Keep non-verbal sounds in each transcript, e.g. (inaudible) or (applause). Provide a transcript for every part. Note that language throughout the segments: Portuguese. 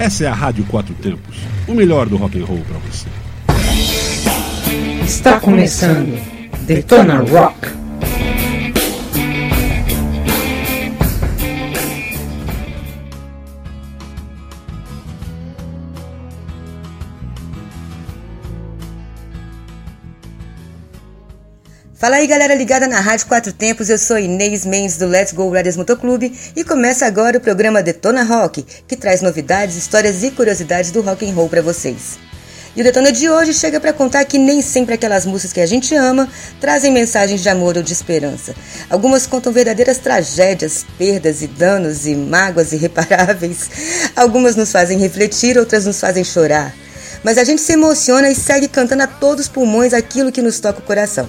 Essa é a Rádio Quatro Tempos, o melhor do rock and roll para você. Está começando Detona Rock. Fala aí galera ligada na Rádio Quatro Tempos, eu sou Inês Mendes do Let's Go Riders Motoclube e começa agora o programa Detona Rock, que traz novidades, histórias e curiosidades do rock and roll para vocês. E o Detona de hoje chega para contar que nem sempre aquelas músicas que a gente ama trazem mensagens de amor ou de esperança. Algumas contam verdadeiras tragédias, perdas e danos e mágoas (laughs) irreparáveis. Algumas nos fazem refletir, outras nos fazem chorar. Mas a gente se emociona e segue cantando a todos os pulmões aquilo que nos toca o coração.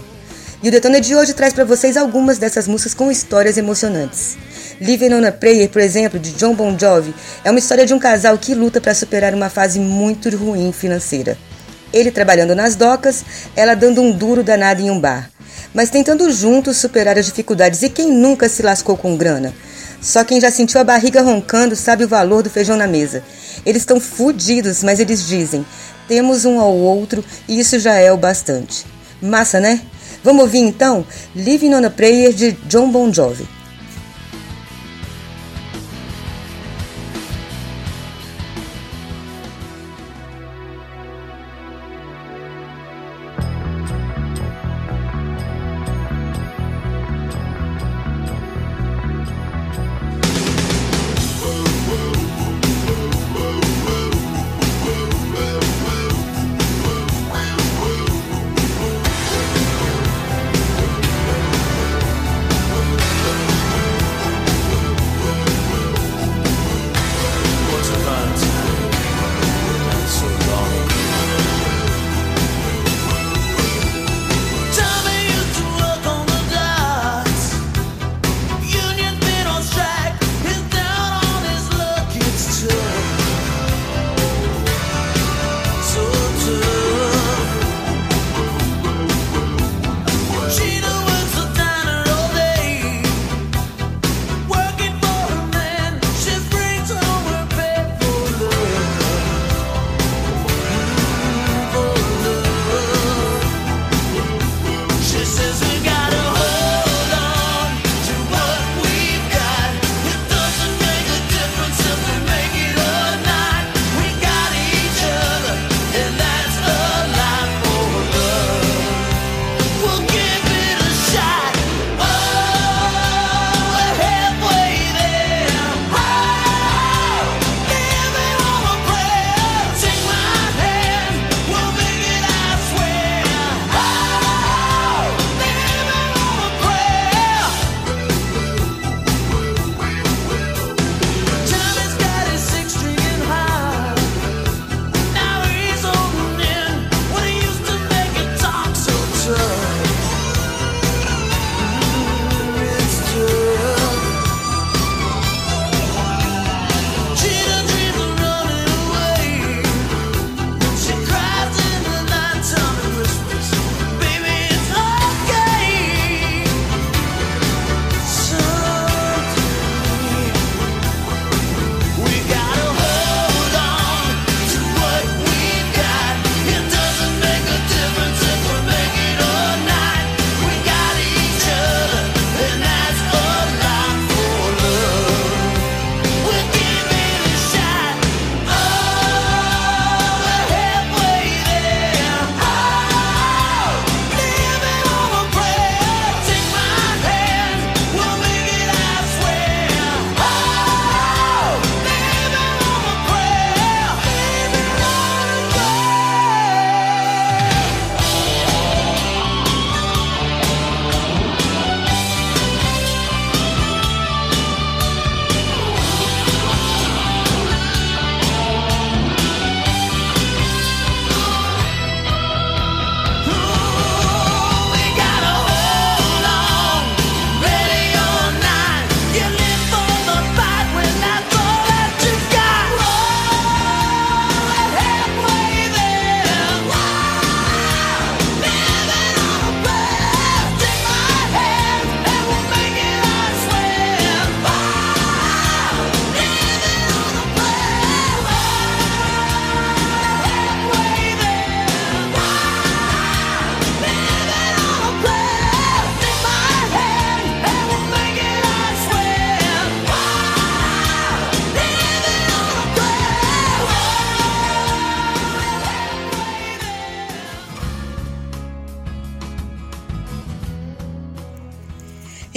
E o Detona de hoje traz para vocês algumas dessas músicas com histórias emocionantes. Living on a Prayer, por exemplo, de John Bon Jovi, é uma história de um casal que luta para superar uma fase muito ruim financeira. Ele trabalhando nas docas, ela dando um duro danado em um bar. Mas tentando juntos superar as dificuldades e quem nunca se lascou com grana? Só quem já sentiu a barriga roncando sabe o valor do feijão na mesa. Eles estão fudidos, mas eles dizem: temos um ao outro e isso já é o bastante. Massa, né? Vamos ouvir então Living on a Prayer de John Bon Jovi.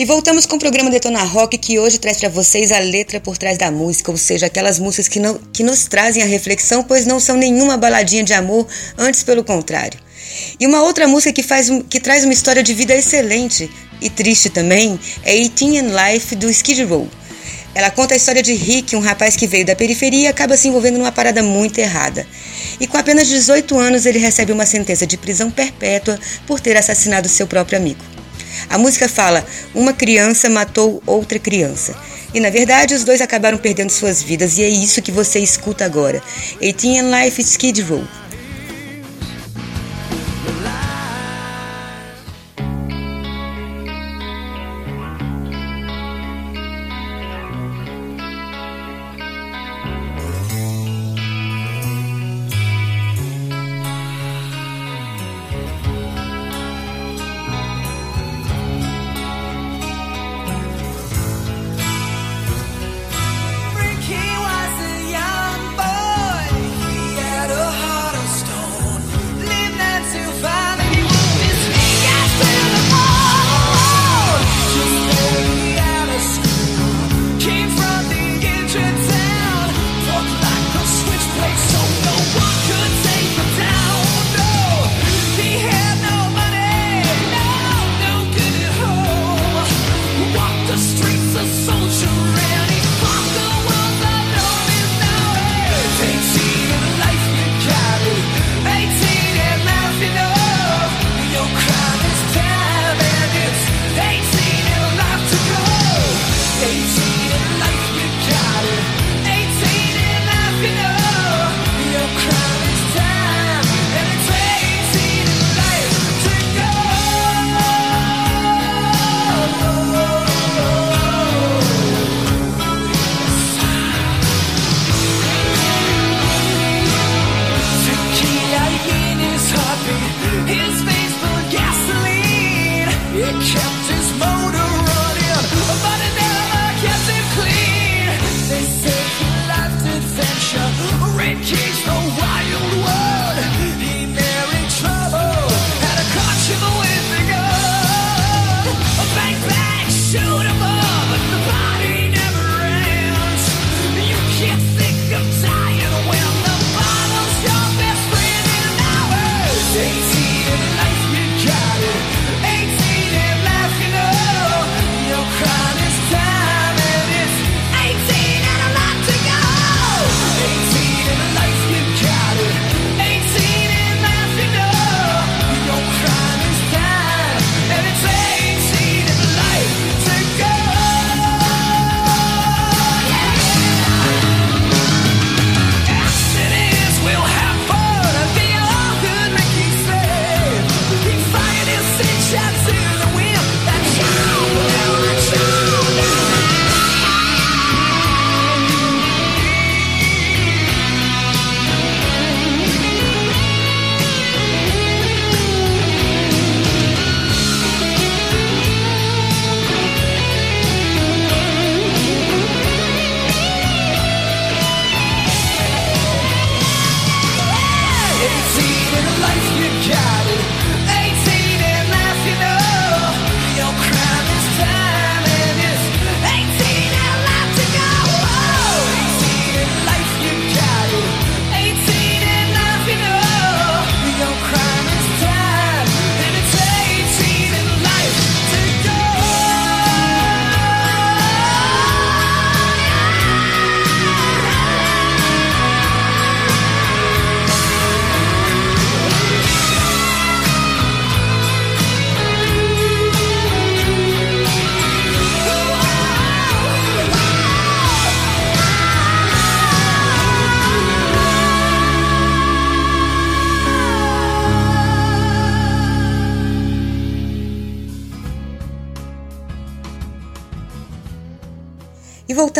E voltamos com o programa Detona Rock que hoje traz para vocês a letra por trás da música, ou seja, aquelas músicas que, não, que nos trazem a reflexão, pois não são nenhuma baladinha de amor, antes pelo contrário. E uma outra música que, faz, que traz uma história de vida excelente e triste também é 18 and Life do Skid Row. Ela conta a história de Rick, um rapaz que veio da periferia e acaba se envolvendo numa parada muito errada. E com apenas 18 anos ele recebe uma sentença de prisão perpétua por ter assassinado seu próprio amigo. A música fala: uma criança matou outra criança. E na verdade os dois acabaram perdendo suas vidas, e é isso que você escuta agora. 18 and Life Skid Row.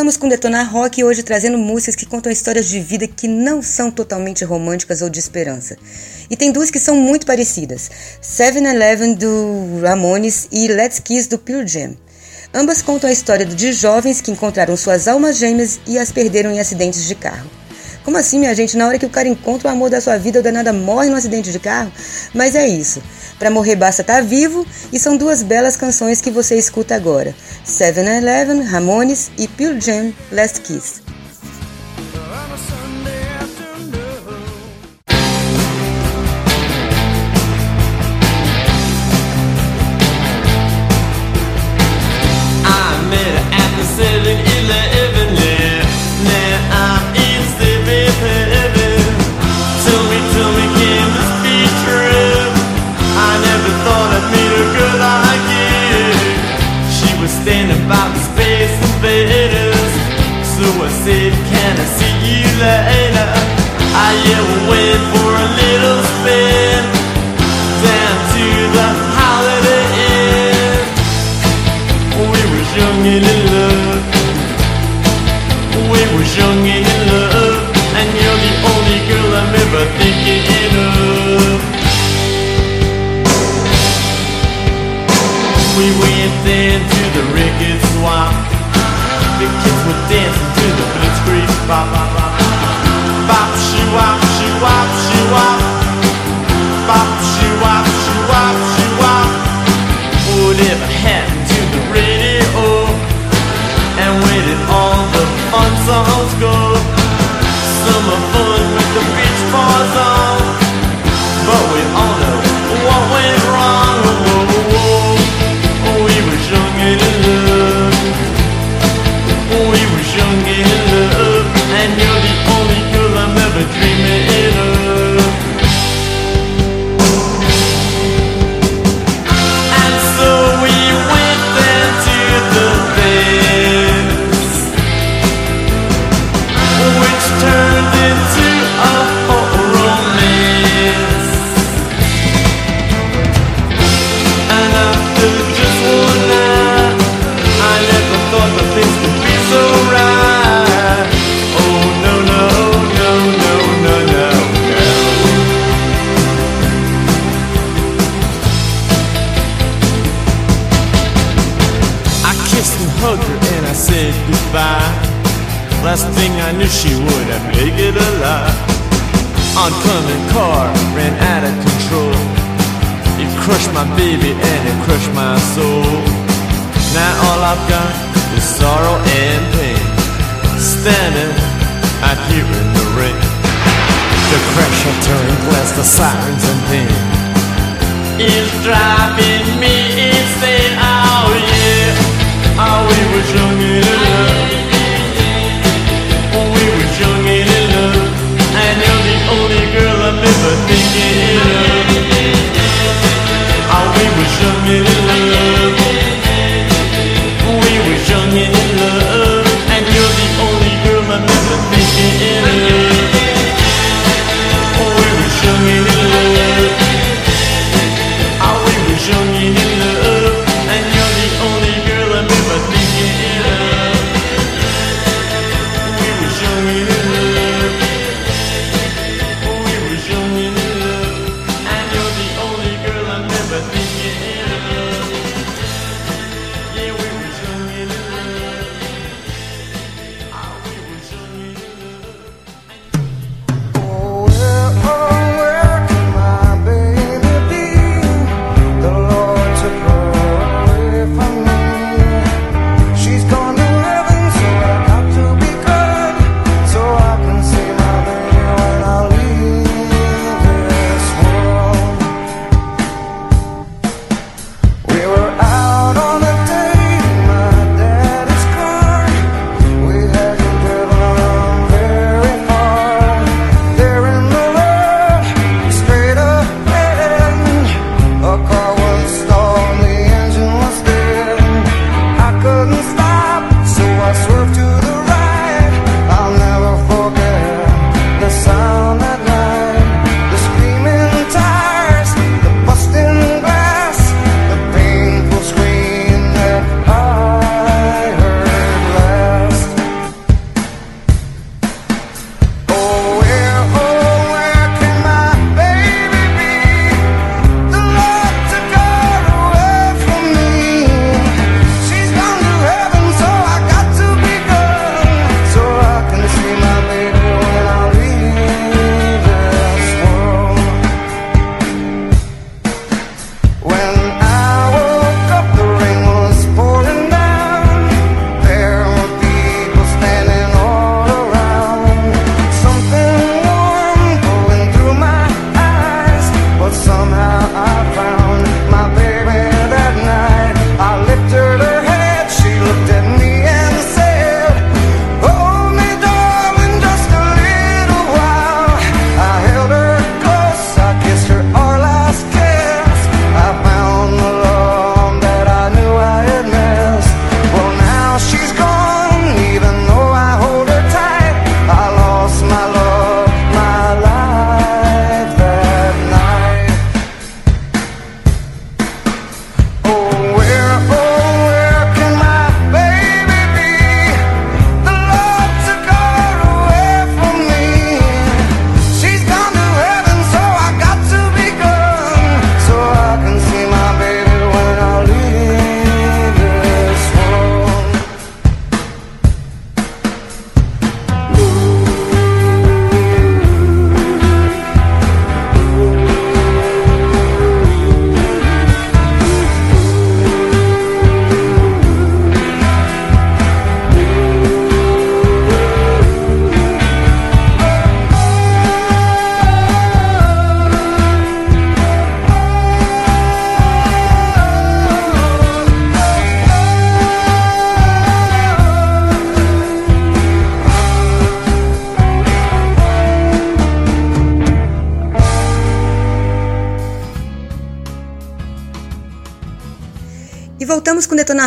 Voltamos com Detonar Rock hoje trazendo músicas que contam histórias de vida que não são totalmente românticas ou de esperança. E tem duas que são muito parecidas: Seven Eleven do Ramones e Let's Kiss do Pure Jam. Ambas contam a história de jovens que encontraram suas almas gêmeas e as perderam em acidentes de carro. Como assim, minha gente? Na hora que o cara encontra o amor da sua vida, o danada morre num acidente de carro? Mas é isso. Para morrer basta tá vivo e são duas belas canções que você escuta agora: Seven Eleven, Ramones e Pure Jam, Last Kiss.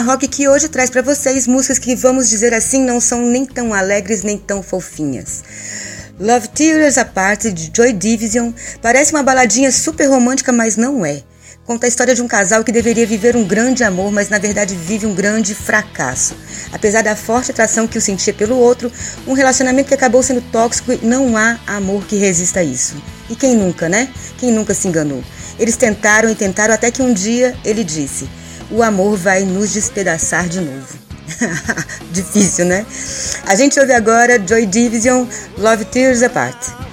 Rock que hoje traz para vocês músicas que, vamos dizer assim, não são nem tão alegres nem tão fofinhas. Love Tears Apart de Joy Division parece uma baladinha super romântica, mas não é. Conta a história de um casal que deveria viver um grande amor, mas na verdade vive um grande fracasso. Apesar da forte atração que o sentia pelo outro, um relacionamento que acabou sendo tóxico e não há amor que resista a isso. E quem nunca, né? Quem nunca se enganou? Eles tentaram e tentaram até que um dia ele disse: O amor vai nos despedaçar de novo. (laughs) Difícil, né? A gente ouve agora Joy Division Love Tears Apart.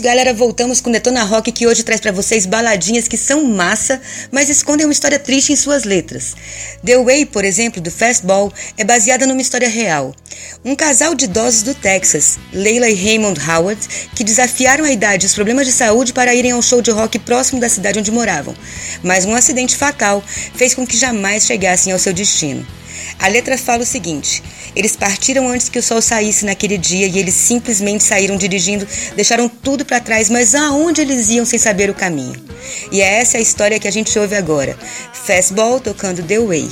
Isso, galera. Voltamos com Detona Rock, que hoje traz para vocês baladinhas que são massa, mas escondem uma história triste em suas letras. The Way, por exemplo, do Fastball, é baseada numa história real. Um casal de idosos do Texas, Leila e Raymond Howard, que desafiaram a idade e os problemas de saúde para irem ao show de rock próximo da cidade onde moravam. Mas um acidente fatal fez com que jamais chegassem ao seu destino. A letra fala o seguinte: eles partiram antes que o sol saísse naquele dia e eles simplesmente saíram dirigindo, deixaram tudo para trás, mas aonde eles iam sem saber o caminho? E é essa a história que a gente ouve agora. Fastball tocando The Way.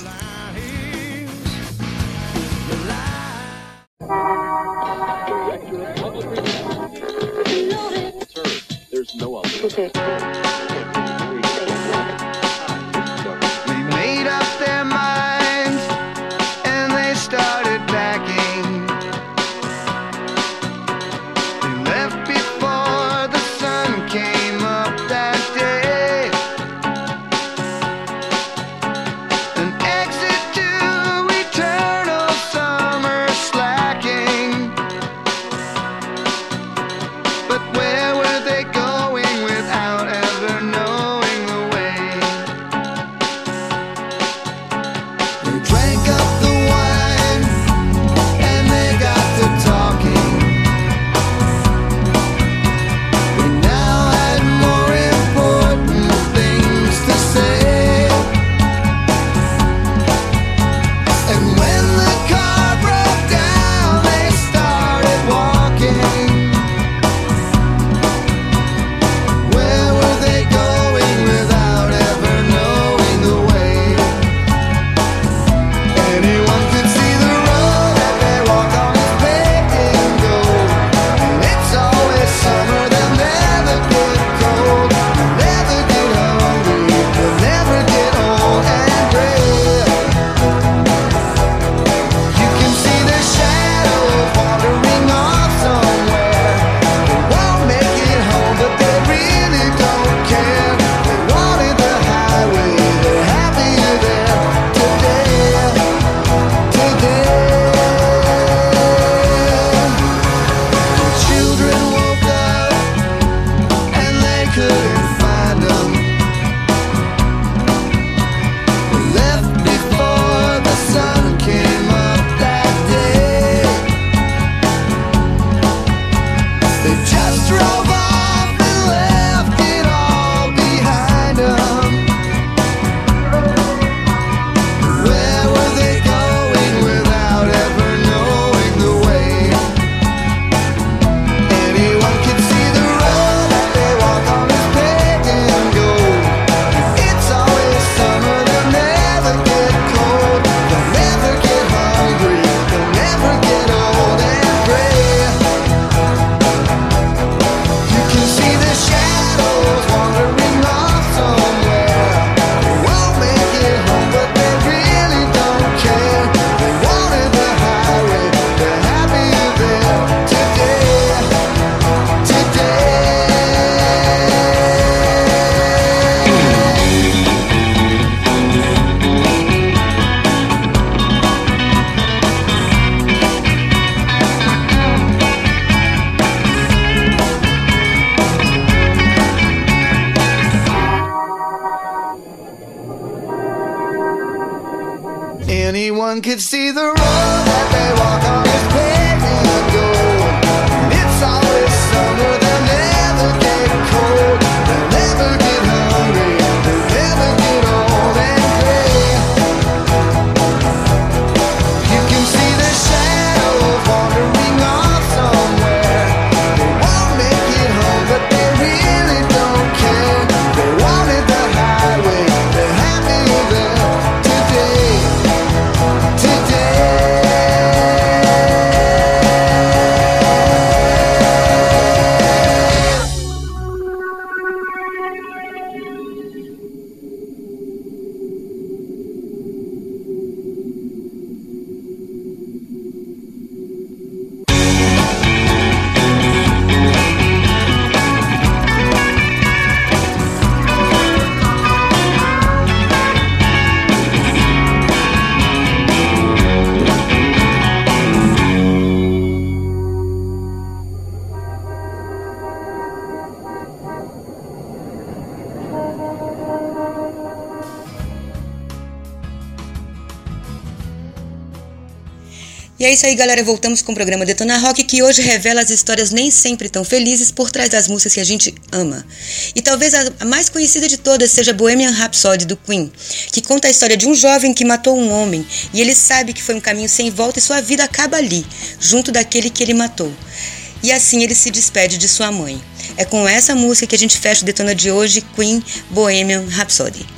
É isso aí, galera. Voltamos com o programa Detona Rock, que hoje revela as histórias nem sempre tão felizes por trás das músicas que a gente ama. E talvez a mais conhecida de todas seja Bohemian Rhapsody do Queen, que conta a história de um jovem que matou um homem e ele sabe que foi um caminho sem volta e sua vida acaba ali, junto daquele que ele matou. E assim ele se despede de sua mãe. É com essa música que a gente fecha o Detona de hoje, Queen Bohemian Rhapsody.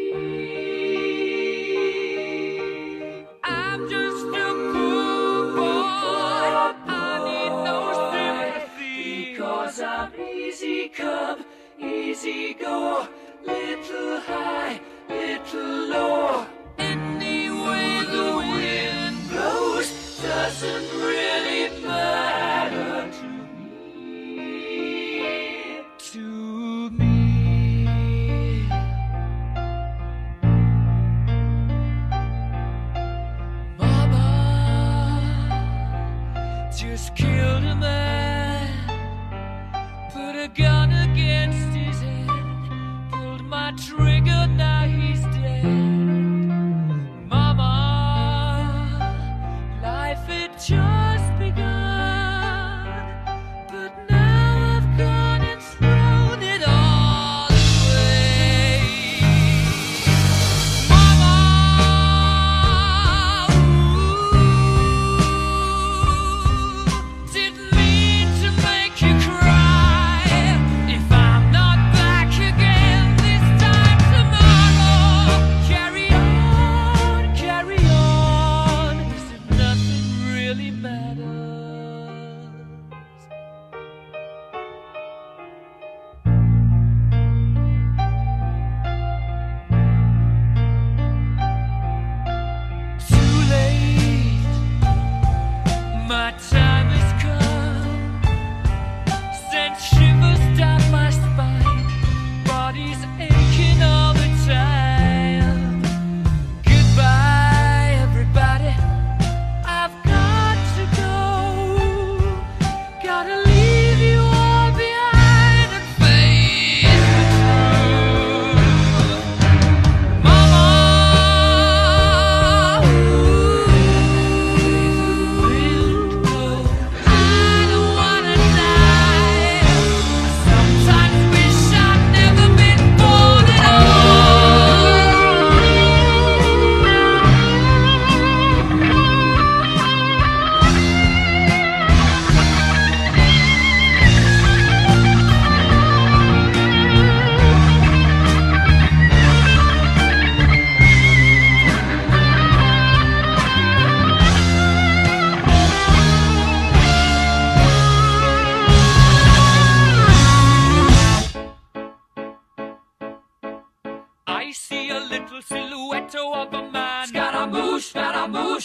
Just killed a man, put a gun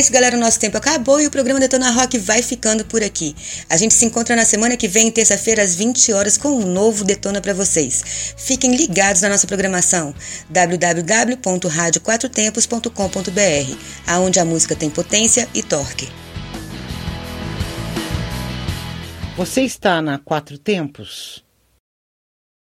isso, galera. O nosso tempo acabou e o programa Detona Rock vai ficando por aqui. A gente se encontra na semana que vem, terça-feira, às 20 horas, com um novo Detona para vocês. Fiquem ligados na nossa programação www.radioquatrotempos.com.br, aonde a música tem potência e torque. Você está na Quatro Tempos?